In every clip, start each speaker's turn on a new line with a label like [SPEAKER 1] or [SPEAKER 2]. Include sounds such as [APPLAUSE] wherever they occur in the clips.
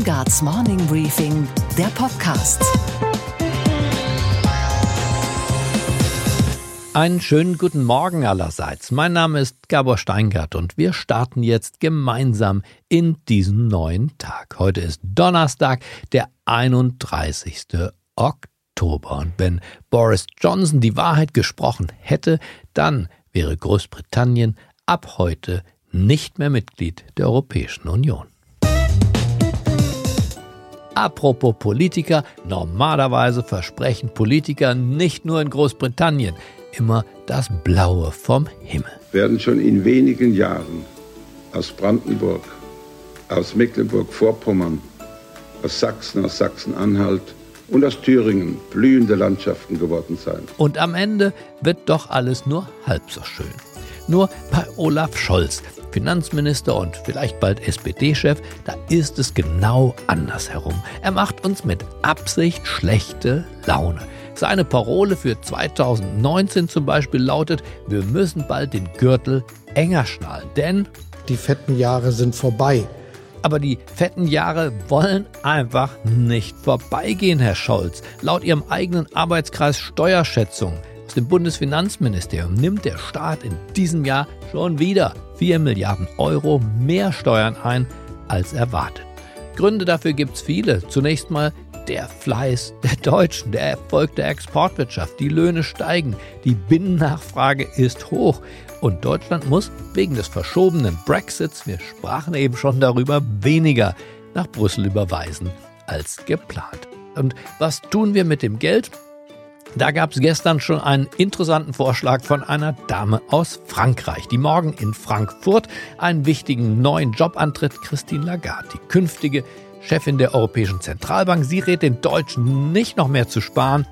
[SPEAKER 1] Steingarts Morning Briefing, der Podcast.
[SPEAKER 2] Einen schönen guten Morgen allerseits. Mein Name ist Gabor Steingart und wir starten jetzt gemeinsam in diesen neuen Tag. Heute ist Donnerstag, der 31. Oktober. Und wenn Boris Johnson die Wahrheit gesprochen hätte, dann wäre Großbritannien ab heute nicht mehr Mitglied der Europäischen Union. Apropos Politiker, normalerweise versprechen Politiker nicht nur in Großbritannien immer das Blaue vom Himmel.
[SPEAKER 3] Werden schon in wenigen Jahren aus Brandenburg, aus Mecklenburg-Vorpommern, aus Sachsen, aus Sachsen-Anhalt und aus Thüringen blühende Landschaften geworden sein.
[SPEAKER 2] Und am Ende wird doch alles nur halb so schön. Nur bei Olaf Scholz, Finanzminister und vielleicht bald SPD-Chef, da ist es genau andersherum. Er macht uns mit Absicht schlechte Laune. Seine Parole für 2019 zum Beispiel lautet, wir müssen bald den Gürtel enger schnallen, denn
[SPEAKER 4] die fetten Jahre sind vorbei.
[SPEAKER 2] Aber die fetten Jahre wollen einfach nicht vorbeigehen, Herr Scholz. Laut Ihrem eigenen Arbeitskreis Steuerschätzung aus dem Bundesfinanzministerium nimmt der Staat in diesem Jahr schon wieder 4 Milliarden Euro mehr Steuern ein als erwartet. Gründe dafür gibt es viele. Zunächst mal der Fleiß der Deutschen, der Erfolg der Exportwirtschaft, die Löhne steigen, die Binnennachfrage ist hoch und Deutschland muss wegen des verschobenen Brexits, wir sprachen eben schon darüber, weniger nach Brüssel überweisen als geplant. Und was tun wir mit dem Geld? Da gab es gestern schon einen interessanten Vorschlag von einer Dame aus Frankreich, die morgen in Frankfurt einen wichtigen neuen Job antritt, Christine Lagarde, die künftige Chefin der Europäischen Zentralbank. Sie rät den Deutschen nicht noch mehr zu sparen,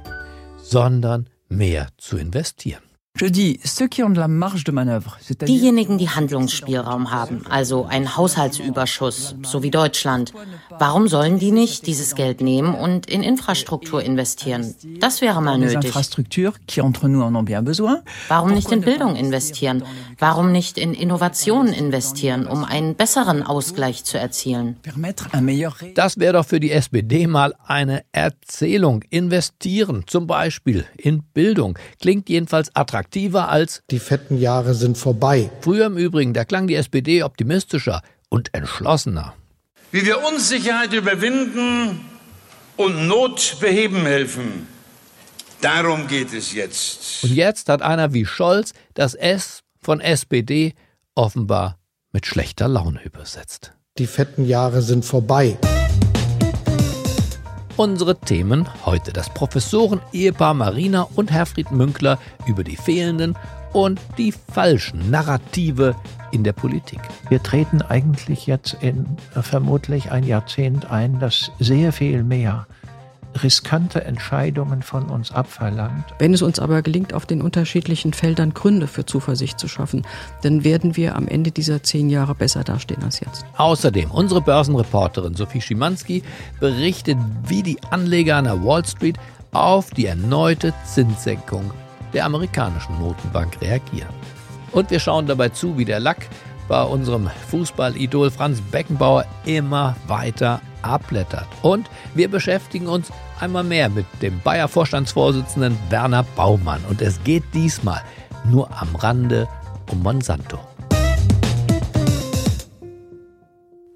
[SPEAKER 2] sondern mehr zu investieren.
[SPEAKER 5] Diejenigen, die Handlungsspielraum haben, also einen Haushaltsüberschuss, so wie Deutschland, warum sollen die nicht dieses Geld nehmen und in Infrastruktur investieren? Das wäre mal nötig. Warum nicht in Bildung investieren? Warum nicht in Innovationen investieren, um einen besseren Ausgleich zu erzielen?
[SPEAKER 2] Das wäre doch für die SPD mal eine Erzählung. Investieren, zum Beispiel in Bildung, klingt jedenfalls attraktiv attraktiver als
[SPEAKER 4] Die fetten Jahre sind vorbei.
[SPEAKER 2] Früher im Übrigen, da klang die SPD optimistischer und entschlossener.
[SPEAKER 6] Wie wir Unsicherheit überwinden und Not beheben helfen. Darum geht es jetzt.
[SPEAKER 2] Und jetzt hat einer wie Scholz das S von SPD offenbar mit schlechter Laune übersetzt.
[SPEAKER 4] Die fetten Jahre sind vorbei.
[SPEAKER 2] Unsere Themen heute. Das Professoren-Ehepaar Marina und Herfried Münkler über die fehlenden und die falschen Narrative in der Politik.
[SPEAKER 7] Wir treten eigentlich jetzt in vermutlich ein Jahrzehnt ein, das sehr viel mehr riskante Entscheidungen von uns abverlangt.
[SPEAKER 8] Wenn es uns aber gelingt, auf den unterschiedlichen Feldern Gründe für Zuversicht zu schaffen, dann werden wir am Ende dieser zehn Jahre besser dastehen als jetzt.
[SPEAKER 2] Außerdem, unsere Börsenreporterin Sophie Schimanski berichtet, wie die Anleger an der Wall Street auf die erneute Zinssenkung der amerikanischen Notenbank reagieren. Und wir schauen dabei zu, wie der Lack bei unserem Fußballidol Franz Beckenbauer immer weiter abblättert. Und wir beschäftigen uns einmal mehr mit dem Bayer-Vorstandsvorsitzenden Werner Baumann. Und es geht diesmal nur am Rande um Monsanto.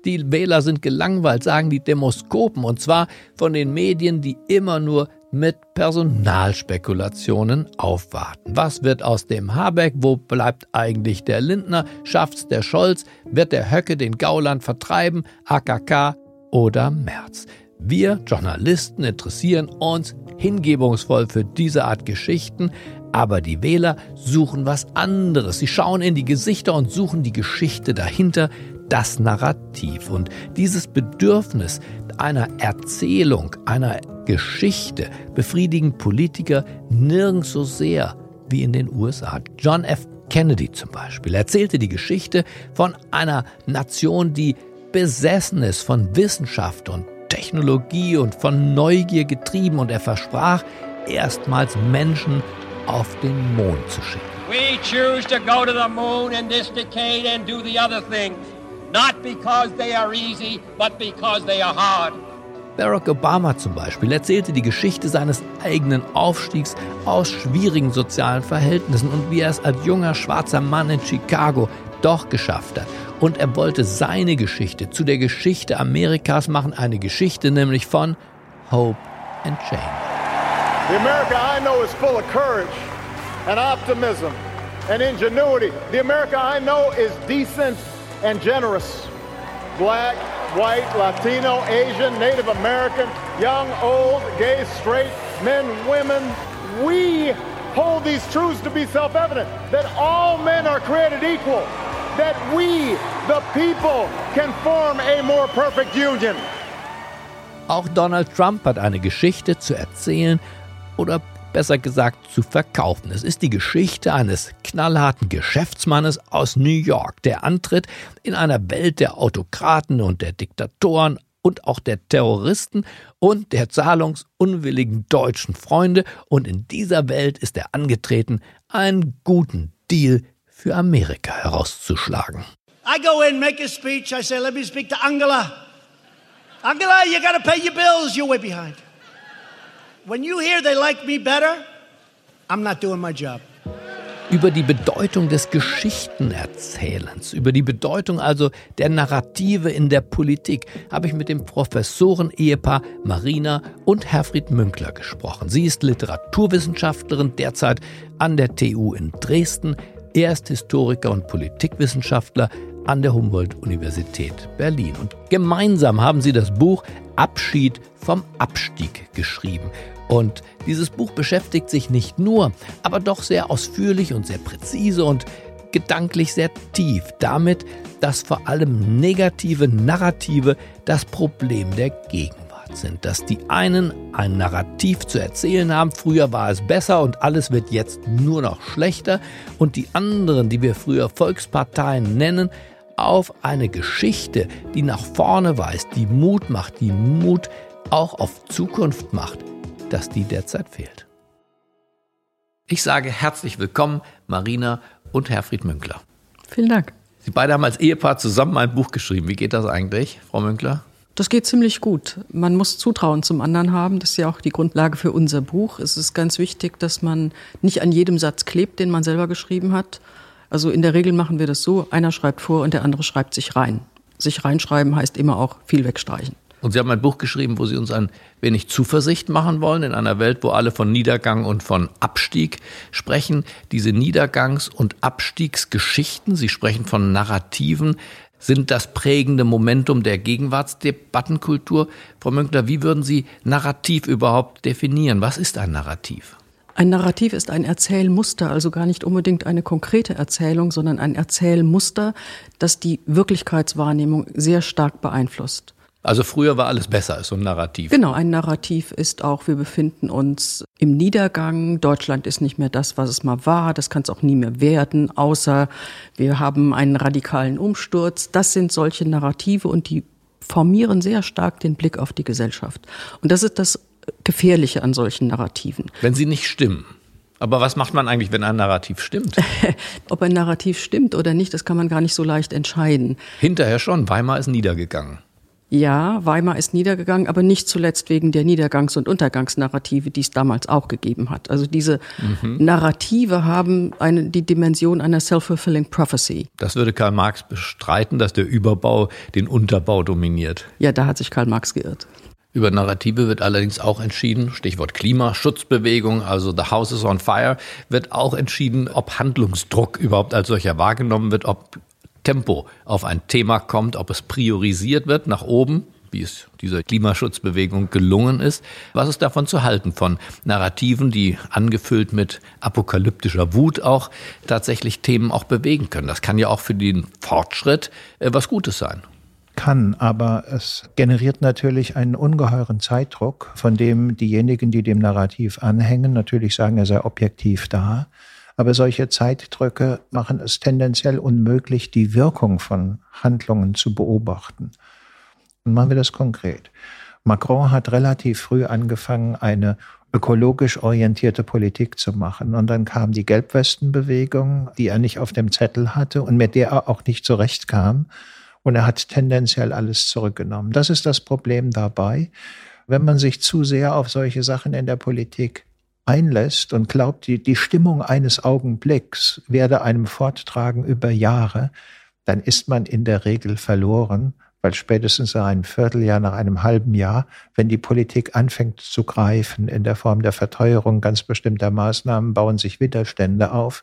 [SPEAKER 2] Die Wähler sind gelangweilt, sagen die Demoskopen, und zwar von den Medien, die immer nur mit Personalspekulationen aufwarten. Was wird aus dem Habeck? Wo bleibt eigentlich der Lindner? Schafft's der Scholz? Wird der Höcke den Gauland vertreiben? AKK oder Merz? Wir Journalisten interessieren uns hingebungsvoll für diese Art Geschichten, aber die Wähler suchen was anderes. Sie schauen in die Gesichter und suchen die Geschichte dahinter, das Narrativ. Und dieses Bedürfnis einer Erzählung, einer Geschichte befriedigen Politiker nirgends so sehr wie in den USA. John F. Kennedy zum Beispiel erzählte die Geschichte von einer Nation, die besessen ist von Wissenschaft und Technologie und von Neugier getrieben und er versprach, erstmals Menschen auf den Mond zu schicken.
[SPEAKER 9] We choose to go to the moon in this decade and do the other thing. not because they are easy, but because they are hard.
[SPEAKER 2] Barack Obama zum Beispiel erzählte die Geschichte seines eigenen Aufstiegs aus schwierigen sozialen Verhältnissen und wie er es als junger schwarzer Mann in Chicago doch geschafft hat. Und er wollte seine Geschichte zu der Geschichte Amerikas machen, eine Geschichte nämlich von Hope and Change.
[SPEAKER 10] The America I know is full of courage and optimism and ingenuity. The America I know is decent and generous. Black, white, Latino, Asian, Native American, young, old, gay, straight, men, women. We hold these truths to be self evident that all men are created equal, that we, the people, can form a more perfect union.
[SPEAKER 2] Auch Donald Trump hat eine Geschichte zu erzählen oder besser gesagt zu verkaufen. Es ist die Geschichte eines knallharten Geschäftsmannes aus New York, der antritt in einer Welt der Autokraten und der Diktatoren und auch der Terroristen und der zahlungsunwilligen deutschen Freunde. Und in dieser Welt ist er angetreten, einen guten Deal für Amerika herauszuschlagen.
[SPEAKER 11] I go in, make a speech. I say, let me speak to Angela. Angela, you got to pay your bills. You're way behind. When you hear they like me better, I'm not doing my job.
[SPEAKER 2] Über die Bedeutung des Geschichtenerzählens, über die Bedeutung also der Narrative in der Politik, habe ich mit dem Professoren-Ehepaar Marina und Herfried Münkler gesprochen. Sie ist Literaturwissenschaftlerin, derzeit an der TU in Dresden. Er ist Historiker und Politikwissenschaftler an der Humboldt-Universität Berlin. Und gemeinsam haben sie das Buch Abschied vom Abstieg geschrieben. Und dieses Buch beschäftigt sich nicht nur, aber doch sehr ausführlich und sehr präzise und gedanklich sehr tief damit, dass vor allem negative Narrative das Problem der Gegenwart sind. Dass die einen ein Narrativ zu erzählen haben, früher war es besser und alles wird jetzt nur noch schlechter, und die anderen, die wir früher Volksparteien nennen, auf eine Geschichte, die nach vorne weist, die Mut macht, die Mut auch auf Zukunft macht, dass die derzeit fehlt. Ich sage herzlich willkommen, Marina und Herfried Münkler.
[SPEAKER 8] Vielen Dank.
[SPEAKER 2] Sie beide haben als Ehepaar zusammen ein Buch geschrieben. Wie geht das eigentlich, Frau Münkler?
[SPEAKER 8] Das geht ziemlich gut. Man muss Zutrauen zum anderen haben. Das ist ja auch die Grundlage für unser Buch. Es ist ganz wichtig, dass man nicht an jedem Satz klebt, den man selber geschrieben hat. Also in der Regel machen wir das so, einer schreibt vor und der andere schreibt sich rein. Sich reinschreiben heißt immer auch viel wegstreichen.
[SPEAKER 2] Und Sie haben ein Buch geschrieben, wo Sie uns ein wenig Zuversicht machen wollen in einer Welt, wo alle von Niedergang und von Abstieg sprechen. Diese Niedergangs- und Abstiegsgeschichten, Sie sprechen von Narrativen, sind das prägende Momentum der Gegenwartsdebattenkultur. Frau Münkler, wie würden Sie Narrativ überhaupt definieren? Was ist ein Narrativ?
[SPEAKER 8] Ein Narrativ ist ein Erzählmuster, also gar nicht unbedingt eine konkrete Erzählung, sondern ein Erzählmuster, das die Wirklichkeitswahrnehmung sehr stark beeinflusst.
[SPEAKER 2] Also früher war alles besser als so ein Narrativ.
[SPEAKER 8] Genau, ein Narrativ ist auch, wir befinden uns im Niedergang, Deutschland ist nicht mehr das, was es mal war, das kann es auch nie mehr werden, außer wir haben einen radikalen Umsturz. Das sind solche Narrative und die formieren sehr stark den Blick auf die Gesellschaft. Und das ist das Gefährliche an solchen Narrativen.
[SPEAKER 2] Wenn sie nicht stimmen. Aber was macht man eigentlich, wenn ein Narrativ stimmt? [LAUGHS]
[SPEAKER 8] Ob ein Narrativ stimmt oder nicht, das kann man gar nicht so leicht entscheiden.
[SPEAKER 2] Hinterher schon. Weimar ist niedergegangen.
[SPEAKER 8] Ja, Weimar ist niedergegangen, aber nicht zuletzt wegen der Niedergangs- und Untergangsnarrative, die es damals auch gegeben hat. Also diese mhm. Narrative haben eine, die Dimension einer self-fulfilling prophecy.
[SPEAKER 2] Das würde Karl Marx bestreiten, dass der Überbau den Unterbau dominiert.
[SPEAKER 8] Ja, da hat sich Karl Marx geirrt.
[SPEAKER 2] Über Narrative wird allerdings auch entschieden, Stichwort Klimaschutzbewegung, also The House is on Fire, wird auch entschieden, ob Handlungsdruck überhaupt als solcher wahrgenommen wird, ob Tempo auf ein Thema kommt, ob es priorisiert wird nach oben, wie es dieser Klimaschutzbewegung gelungen ist. Was ist davon zu halten von Narrativen, die angefüllt mit apokalyptischer Wut auch tatsächlich Themen auch bewegen können? Das kann ja auch für den Fortschritt äh, was Gutes sein
[SPEAKER 7] kann, aber es generiert natürlich einen ungeheuren Zeitdruck, von dem diejenigen, die dem Narrativ anhängen, natürlich sagen, er sei objektiv da. Aber solche Zeitdrücke machen es tendenziell unmöglich, die Wirkung von Handlungen zu beobachten. Und machen wir das konkret. Macron hat relativ früh angefangen, eine ökologisch orientierte Politik zu machen. Und dann kam die Gelbwestenbewegung, die er nicht auf dem Zettel hatte und mit der er auch nicht zurechtkam. und er hat tendenziell alles zurückgenommen. Das ist das Problem dabei. Wenn man sich zu sehr auf solche Sachen in der Politik einlässt und glaubt, die, die Stimmung eines Augenblicks werde einem forttragen über Jahre, dann ist man in der Regel verloren, weil spätestens nach einem Vierteljahr, nach einem halben Jahr, wenn die Politik anfängt zu greifen in der Form der Verteuerung ganz bestimmter Maßnahmen, bauen sich Widerstände auf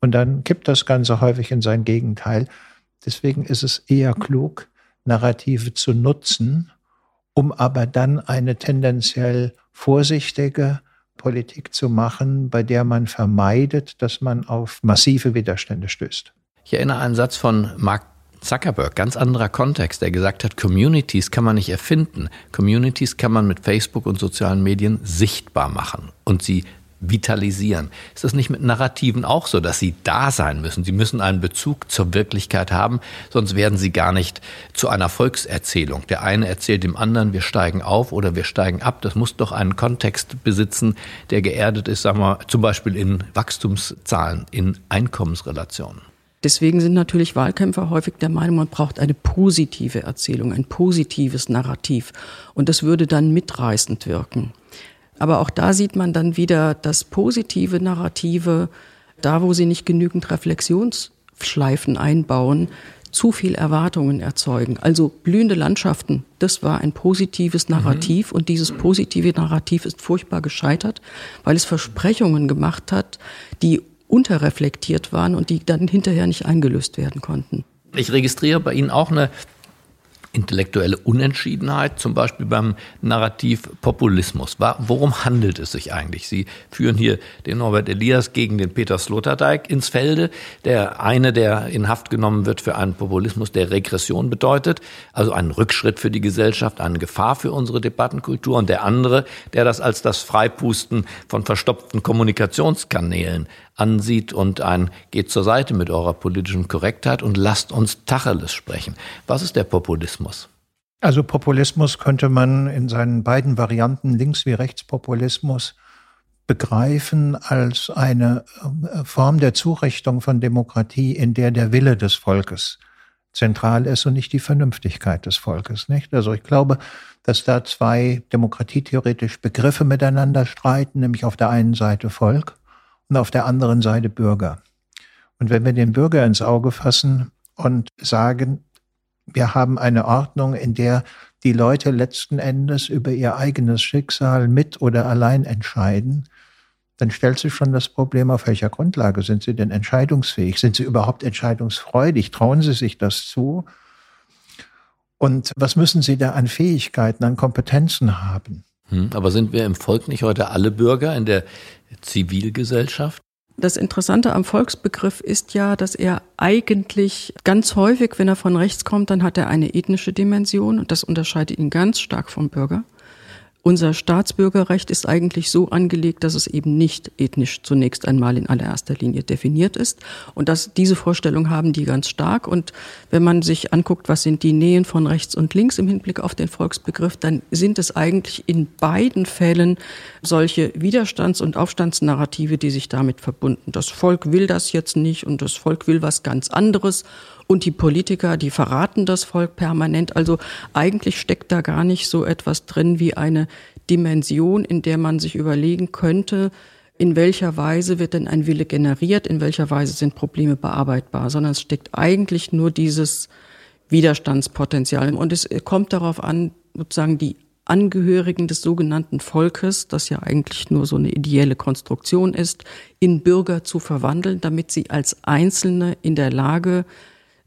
[SPEAKER 7] und dann kippt das Ganze häufig in sein Gegenteil. Deswegen ist es eher klug, Narrative zu nutzen, um aber dann eine tendenziell vorsichtige Politik zu machen, bei der man vermeidet, dass man auf massive Widerstände stößt.
[SPEAKER 2] Ich erinnere an einen Satz von Mark Zuckerberg, ganz anderer Kontext, der gesagt hat, Communities kann man nicht erfinden. Communities kann man mit Facebook und sozialen Medien sichtbar machen und sie vitalisieren. Ist das nicht mit Narrativen auch so, dass sie da sein müssen? Sie müssen einen Bezug zur Wirklichkeit haben, sonst werden sie gar nicht zu einer Volkserzählung. Der eine erzählt dem anderen, wir steigen auf oder wir steigen ab. Das muss doch einen Kontext besitzen, der geerdet ist, sagen wir zum Beispiel in Wachstumszahlen, in Einkommensrelationen.
[SPEAKER 8] Deswegen sind natürlich Wahlkämpfer häufig der Meinung, man braucht eine positive Erzählung, ein positives Narrativ. Und das würde dann mitreißend wirken. Aber auch da sieht man dann wieder das positive Narrative, da wo sie nicht genügend Reflexionsschleifen einbauen, zu viel Erwartungen erzeugen. Also blühende Landschaften, das war ein positives Narrativ mhm. und dieses positive Narrativ ist furchtbar gescheitert, weil es Versprechungen gemacht hat, die unterreflektiert waren und die dann hinterher nicht eingelöst werden konnten.
[SPEAKER 2] Ich registriere bei Ihnen auch eine intellektuelle Unentschiedenheit, zum Beispiel beim Narrativ Populismus. Worum handelt es sich eigentlich? Sie führen hier den Norbert Elias gegen den Peter Sloterdijk ins Felde, der eine, der in Haft genommen wird für einen Populismus, der Regression bedeutet, also einen Rückschritt für die Gesellschaft, eine Gefahr für unsere Debattenkultur, und der andere, der das als das Freipusten von verstopften Kommunikationskanälen ansieht und ein geht zur Seite mit eurer politischen Korrektheit und lasst uns Tacheles sprechen. Was ist der Populismus?
[SPEAKER 7] Also Populismus könnte man in seinen beiden Varianten links wie rechtspopulismus begreifen als eine äh, Form der Zurichtung von Demokratie, in der der Wille des Volkes zentral ist und nicht die Vernünftigkeit des Volkes, nicht? Also ich glaube, dass da zwei demokratietheoretisch Begriffe miteinander streiten, nämlich auf der einen Seite Volk und auf der anderen Seite Bürger. Und wenn wir den Bürger ins Auge fassen und sagen, wir haben eine Ordnung, in der die Leute letzten Endes über ihr eigenes Schicksal mit oder allein entscheiden, dann stellt sich schon das Problem, auf welcher Grundlage sind sie denn entscheidungsfähig? Sind sie überhaupt entscheidungsfreudig? Trauen sie sich das zu? Und was müssen sie da an Fähigkeiten, an Kompetenzen haben?
[SPEAKER 2] Hm, aber sind wir im Volk nicht heute alle Bürger in der Zivilgesellschaft?
[SPEAKER 8] Das Interessante am Volksbegriff ist ja, dass er eigentlich ganz häufig, wenn er von rechts kommt, dann hat er eine ethnische Dimension und das unterscheidet ihn ganz stark vom Bürger. Unser Staatsbürgerrecht ist eigentlich so angelegt, dass es eben nicht ethnisch zunächst einmal in allererster Linie definiert ist. Und das, diese Vorstellung haben die ganz stark. Und wenn man sich anguckt, was sind die Nähen von rechts und links im Hinblick auf den Volksbegriff, dann sind es eigentlich in beiden Fällen solche Widerstands- und Aufstandsnarrative, die sich damit verbunden. Das Volk will das jetzt nicht und das Volk will was ganz anderes. Und die Politiker, die verraten das Volk permanent. Also eigentlich steckt da gar nicht so etwas drin wie eine Dimension, in der man sich überlegen könnte, in welcher Weise wird denn ein Wille generiert, in welcher Weise sind Probleme bearbeitbar, sondern es steckt eigentlich nur dieses Widerstandspotenzial. Und es kommt darauf an, sozusagen die Angehörigen des sogenannten Volkes, das ja eigentlich nur so eine ideelle Konstruktion ist, in Bürger zu verwandeln, damit sie als Einzelne in der Lage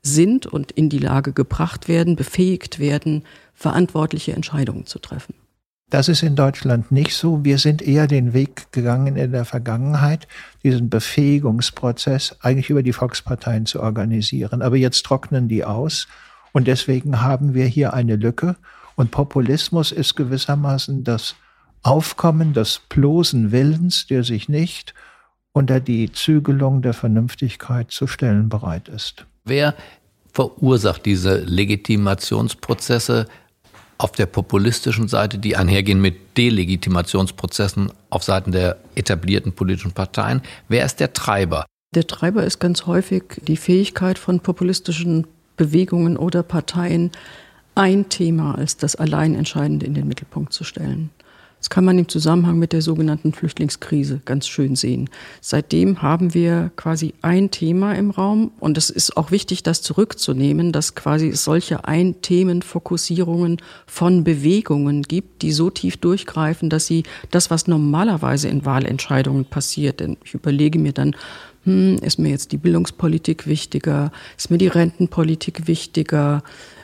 [SPEAKER 8] sind und in die Lage gebracht werden, befähigt werden, verantwortliche Entscheidungen zu treffen.
[SPEAKER 7] Das ist in Deutschland nicht so. Wir sind eher den Weg gegangen in der Vergangenheit, diesen Befähigungsprozess eigentlich über die Volksparteien zu organisieren. Aber jetzt trocknen die aus und deswegen haben wir hier eine Lücke. Und Populismus ist gewissermaßen das Aufkommen des bloßen Willens, der sich nicht unter die Zügelung der Vernünftigkeit zu stellen bereit ist.
[SPEAKER 2] Wer verursacht diese Legitimationsprozesse auf der populistischen Seite, die einhergehen mit Delegitimationsprozessen auf Seiten der etablierten politischen Parteien? Wer ist der Treiber?
[SPEAKER 8] Der Treiber ist ganz häufig die Fähigkeit von populistischen Bewegungen oder Parteien, ein Thema als das allein Entscheidende in den Mittelpunkt zu stellen. Das kann man im Zusammenhang mit der sogenannten Flüchtlingskrise ganz schön sehen. Seitdem haben wir quasi ein Thema im Raum und es ist auch wichtig, das zurückzunehmen, dass quasi solche Ein-Themen-Fokussierungen von Bewegungen gibt, die so tief durchgreifen, dass sie das, was normalerweise in Wahlentscheidungen passiert, denn ich überlege mir dann, hm, ist mir jetzt die Bildungspolitik wichtiger, ist mir die Rentenpolitik wichtiger,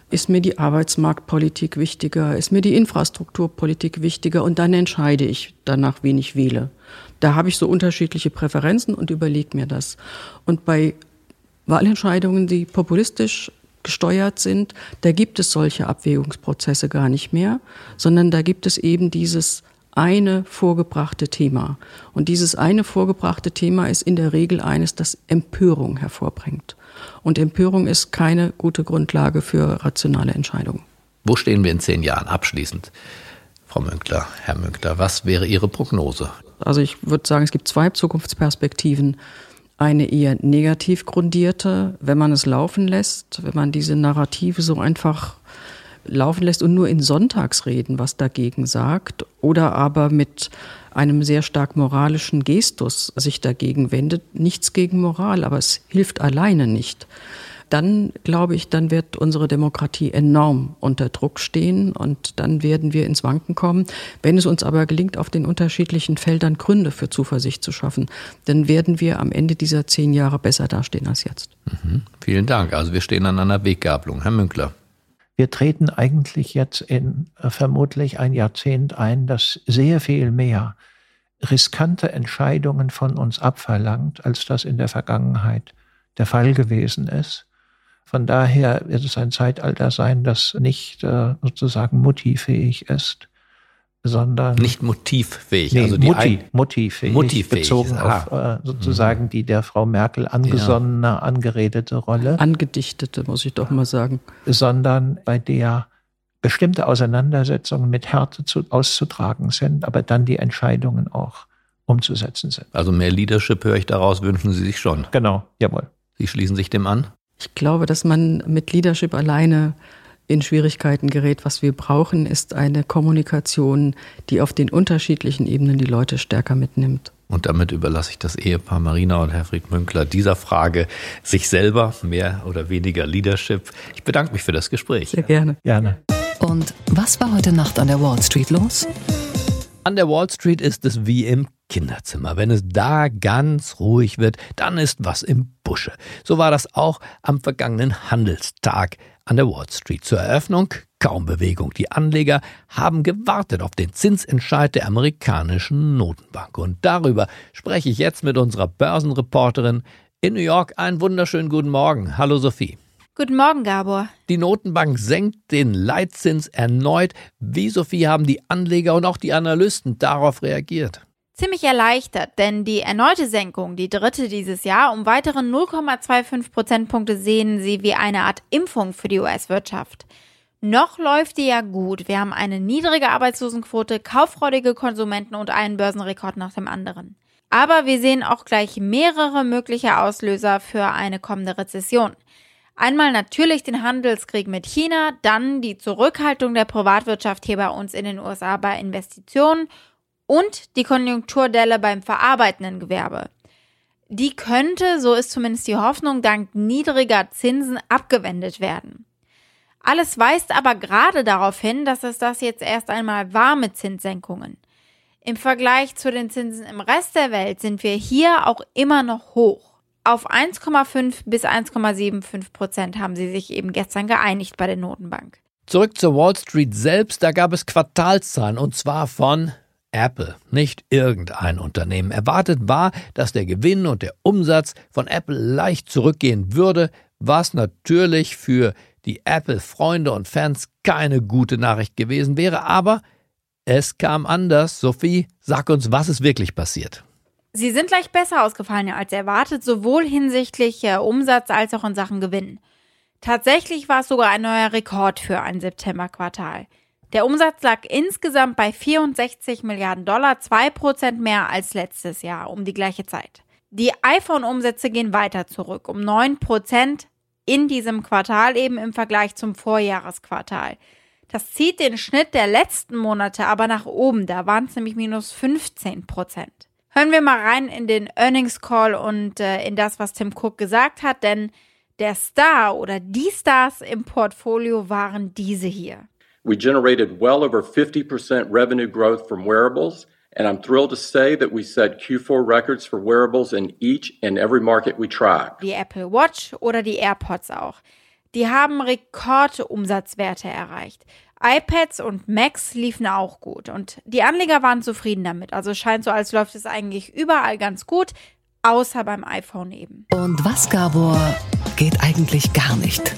[SPEAKER 8] ist mir die Arbeitsmarktpolitik wichtiger, ist mir die Infrastrukturpolitik wichtiger und dann entscheide ich danach, wen ich wähle. Da habe ich so unterschiedliche Präferenzen und überlege mir das. Und bei Wahlentscheidungen, die populistisch gesteuert sind, da gibt es solche Abwägungsprozesse gar nicht mehr, sondern da gibt es eben dieses eine vorgebrachte Thema. Und dieses eine vorgebrachte Thema ist in der Regel eines, das Empörung hervorbringt. Und Empörung ist keine gute Grundlage für rationale Entscheidungen.
[SPEAKER 2] Wo stehen wir in zehn Jahren abschließend? Frau Münkler, Herr Münkler, was wäre Ihre Prognose?
[SPEAKER 8] Also ich würde sagen, es gibt zwei Zukunftsperspektiven. Eine eher negativ grundierte, wenn man es laufen lässt, wenn man diese Narrative so einfach laufen lässt und nur in Sonntagsreden was dagegen sagt oder aber mit einem sehr stark moralischen Gestus sich dagegen wendet. Nichts gegen Moral, aber es hilft alleine nicht. Dann glaube ich, dann wird unsere Demokratie enorm unter Druck stehen und dann werden wir ins Wanken kommen. Wenn es uns aber gelingt, auf den unterschiedlichen Feldern Gründe für Zuversicht zu schaffen, dann werden wir am Ende dieser zehn Jahre besser dastehen als jetzt.
[SPEAKER 2] Mhm. Vielen Dank. Also wir stehen an einer Weggabelung. Herr Münkler.
[SPEAKER 7] Wir treten eigentlich jetzt in äh, vermutlich ein Jahrzehnt ein, das sehr viel mehr riskante Entscheidungen von uns abverlangt, als das in der Vergangenheit der Fall gewesen ist. Von daher wird es ein Zeitalter sein, das nicht äh, sozusagen mutifähig ist, sondern
[SPEAKER 2] nicht motivfähig,
[SPEAKER 7] nee,
[SPEAKER 2] also
[SPEAKER 7] die Mutti, motivfähig,
[SPEAKER 2] motivfähig
[SPEAKER 7] bezogen auf äh, sozusagen mhm. die der Frau Merkel angesonnene, ja. angeredete Rolle,
[SPEAKER 8] angedichtete, muss ich doch mal sagen,
[SPEAKER 7] sondern bei der bestimmte Auseinandersetzungen mit Härte zu, auszutragen sind, aber dann die Entscheidungen auch umzusetzen sind.
[SPEAKER 2] Also mehr Leadership höre ich daraus, wünschen Sie sich schon.
[SPEAKER 7] Genau, jawohl.
[SPEAKER 2] Sie schließen sich dem an?
[SPEAKER 8] Ich glaube, dass man mit Leadership alleine in Schwierigkeiten gerät. Was wir brauchen, ist eine Kommunikation, die auf den unterschiedlichen Ebenen die Leute stärker mitnimmt.
[SPEAKER 2] Und damit überlasse ich das Ehepaar Marina und Herfried Münkler dieser Frage sich selber, mehr oder weniger Leadership. Ich bedanke mich für das Gespräch.
[SPEAKER 8] Sehr gerne.
[SPEAKER 7] Gerne.
[SPEAKER 1] Und was war heute Nacht an der Wall Street los?
[SPEAKER 2] An der Wall Street ist es wie im Kinderzimmer. Wenn es da ganz ruhig wird, dann ist was im Busche. So war das auch am vergangenen Handelstag an der Wall Street. Zur Eröffnung kaum Bewegung. Die Anleger haben gewartet auf den Zinsentscheid der amerikanischen Notenbank. Und darüber spreche ich jetzt mit unserer Börsenreporterin in New York. Einen wunderschönen guten Morgen. Hallo Sophie.
[SPEAKER 12] Guten Morgen, Gabor.
[SPEAKER 2] Die Notenbank senkt den Leitzins erneut. Wie, Sophie, haben die Anleger und auch die Analysten darauf reagiert?
[SPEAKER 12] Ziemlich erleichtert, denn die erneute Senkung, die dritte dieses Jahr, um weitere 0,25 Prozentpunkte sehen sie wie eine Art Impfung für die US-Wirtschaft. Noch läuft die ja gut. Wir haben eine niedrige Arbeitslosenquote, kauffreudige Konsumenten und einen Börsenrekord nach dem anderen. Aber wir sehen auch gleich mehrere mögliche Auslöser für eine kommende Rezession. Einmal natürlich den Handelskrieg mit China, dann die Zurückhaltung der Privatwirtschaft hier bei uns in den USA bei Investitionen und die Konjunkturdelle beim verarbeitenden Gewerbe. Die könnte, so ist zumindest die Hoffnung, dank niedriger Zinsen abgewendet werden. Alles weist aber gerade darauf hin, dass es das jetzt erst einmal war mit Zinssenkungen. Im Vergleich zu den Zinsen im Rest der Welt sind wir hier auch immer noch hoch. Auf 1,5 bis 1,75 Prozent haben sie sich eben gestern geeinigt bei der Notenbank.
[SPEAKER 2] Zurück zur Wall Street selbst, da gab es Quartalszahlen und zwar von Apple, nicht irgendein Unternehmen. Erwartet war, dass der Gewinn und der Umsatz von Apple leicht zurückgehen würde, was natürlich für die Apple-Freunde und Fans keine gute Nachricht gewesen wäre, aber es kam anders. Sophie, sag uns, was ist wirklich passiert.
[SPEAKER 12] Sie sind leicht besser ausgefallen als erwartet, sowohl hinsichtlich äh, Umsatz als auch in Sachen Gewinn. Tatsächlich war es sogar ein neuer Rekord für ein Septemberquartal. Der Umsatz lag insgesamt bei 64 Milliarden Dollar, 2% mehr als letztes Jahr um die gleiche Zeit. Die iPhone-Umsätze gehen weiter zurück, um 9%. in diesem Quartal eben im Vergleich zum Vorjahresquartal. Das zieht den Schnitt der letzten Monate aber nach oben. Da waren es nämlich minus 15 Prozent. Hören wir mal rein in den Earnings Call und äh, in das, was Tim Cook gesagt hat, denn der Star oder die Stars im Portfolio waren diese hier.
[SPEAKER 13] We generated well over 50% revenue growth from wearables, and I'm thrilled to say that we set Q4 records for wearables in each and every market we track.
[SPEAKER 12] Die Apple Watch oder die AirPods auch. Die haben Rekordumsatzwerte erreicht. iPads und Macs liefen auch gut und die Anleger waren zufrieden damit. Also scheint so, als läuft es eigentlich überall ganz gut, außer beim iPhone eben.
[SPEAKER 1] Und was, Gabor, geht eigentlich gar nicht?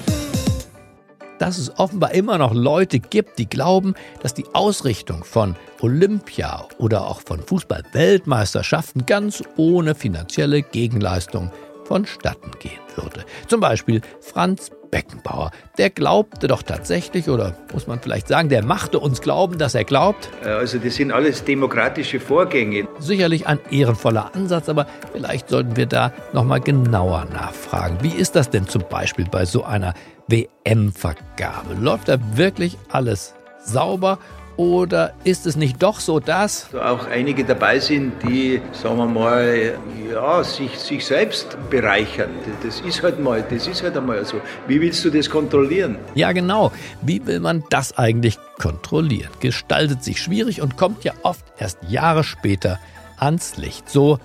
[SPEAKER 2] Dass es offenbar immer noch Leute gibt, die glauben, dass die Ausrichtung von Olympia oder auch von Fußball-Weltmeisterschaften ganz ohne finanzielle Gegenleistung vonstatten gehen würde. Zum Beispiel Franz Beckenbauer. Der glaubte doch tatsächlich, oder muss man vielleicht sagen, der machte uns glauben, dass er glaubt.
[SPEAKER 14] Äh, also das sind alles demokratische Vorgänge.
[SPEAKER 2] Sicherlich ein ehrenvoller Ansatz, aber vielleicht sollten wir da nochmal genauer nachfragen. Wie ist das denn zum Beispiel bei so einer WM-Vergabe? Läuft da wirklich alles sauber oder ist es nicht doch so, dass
[SPEAKER 14] auch einige dabei sind, die, sagen wir mal, ja, sich, sich selbst bereichern? Das ist halt mal, das ist halt einmal so. Wie willst du das kontrollieren?
[SPEAKER 2] Ja, genau. Wie will man das eigentlich kontrollieren? Gestaltet sich schwierig und kommt ja oft erst Jahre später ans Licht. So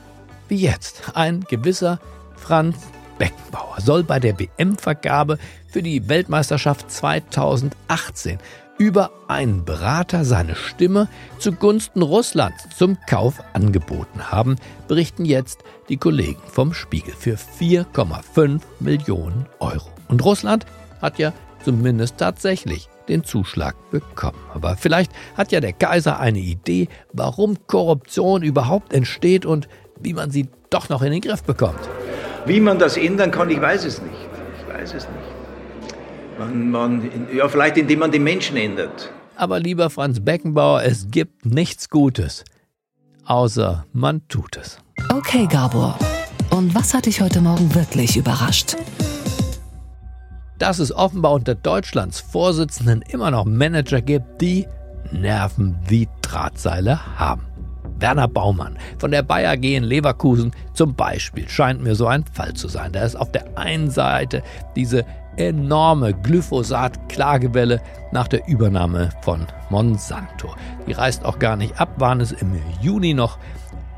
[SPEAKER 2] wie jetzt. Ein gewisser Franz Beckenbauer soll bei der WM-Vergabe für die Weltmeisterschaft 2018 über einen Berater seine Stimme zugunsten Russlands zum Kauf angeboten haben, berichten jetzt die Kollegen vom Spiegel für 4,5 Millionen Euro. Und Russland hat ja zumindest tatsächlich den Zuschlag bekommen. Aber vielleicht hat ja der Kaiser eine Idee, warum Korruption überhaupt entsteht und wie man sie doch noch in den Griff bekommt.
[SPEAKER 14] Wie man das ändern kann, ich weiß es nicht. Ich weiß es nicht. Man, man, ja, vielleicht indem man den Menschen ändert.
[SPEAKER 2] Aber lieber Franz Beckenbauer, es gibt nichts Gutes. Außer man tut es.
[SPEAKER 1] Okay, Gabor. Und was hat dich heute Morgen wirklich überrascht?
[SPEAKER 2] Dass es offenbar unter Deutschlands Vorsitzenden immer noch Manager gibt, die Nerven wie Drahtseile haben. Werner Baumann von der Bayer AG in Leverkusen zum Beispiel scheint mir so ein Fall zu sein. Da ist auf der einen Seite diese enorme Glyphosat-Klagewelle nach der Übernahme von Monsanto. Die reißt auch gar nicht ab, waren es im Juni noch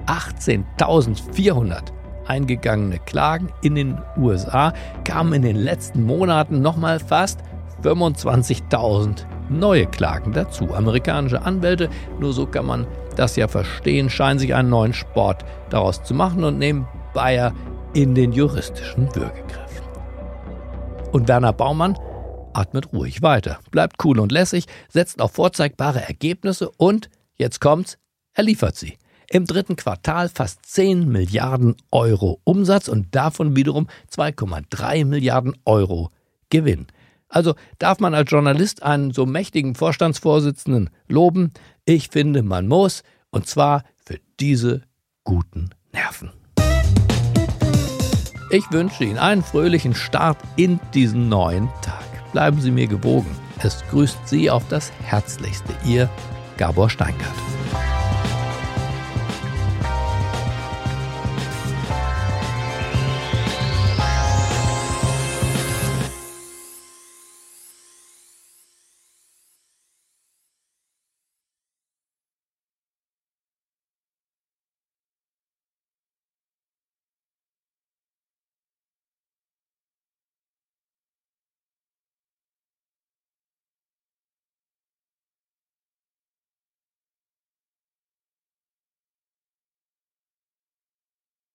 [SPEAKER 2] 18.400 eingegangene Klagen in den USA, kamen in den letzten Monaten nochmal fast 25.000 neue Klagen dazu. Amerikanische Anwälte, nur so kann man das ja verstehen, scheinen sich einen neuen Sport daraus zu machen und nehmen Bayer in den juristischen Würgegriff. Und Werner Baumann atmet ruhig weiter, bleibt cool und lässig, setzt auf vorzeigbare Ergebnisse und, jetzt kommt's, er liefert sie. Im dritten Quartal fast 10 Milliarden Euro Umsatz und davon wiederum 2,3 Milliarden Euro Gewinn. Also darf man als Journalist einen so mächtigen Vorstandsvorsitzenden loben? Ich finde, man muss, und zwar für diese guten Nerven. Ich wünsche Ihnen einen fröhlichen Start in diesen neuen Tag. Bleiben Sie mir gewogen. Es grüßt Sie auf das Herzlichste, Ihr Gabor Steingart.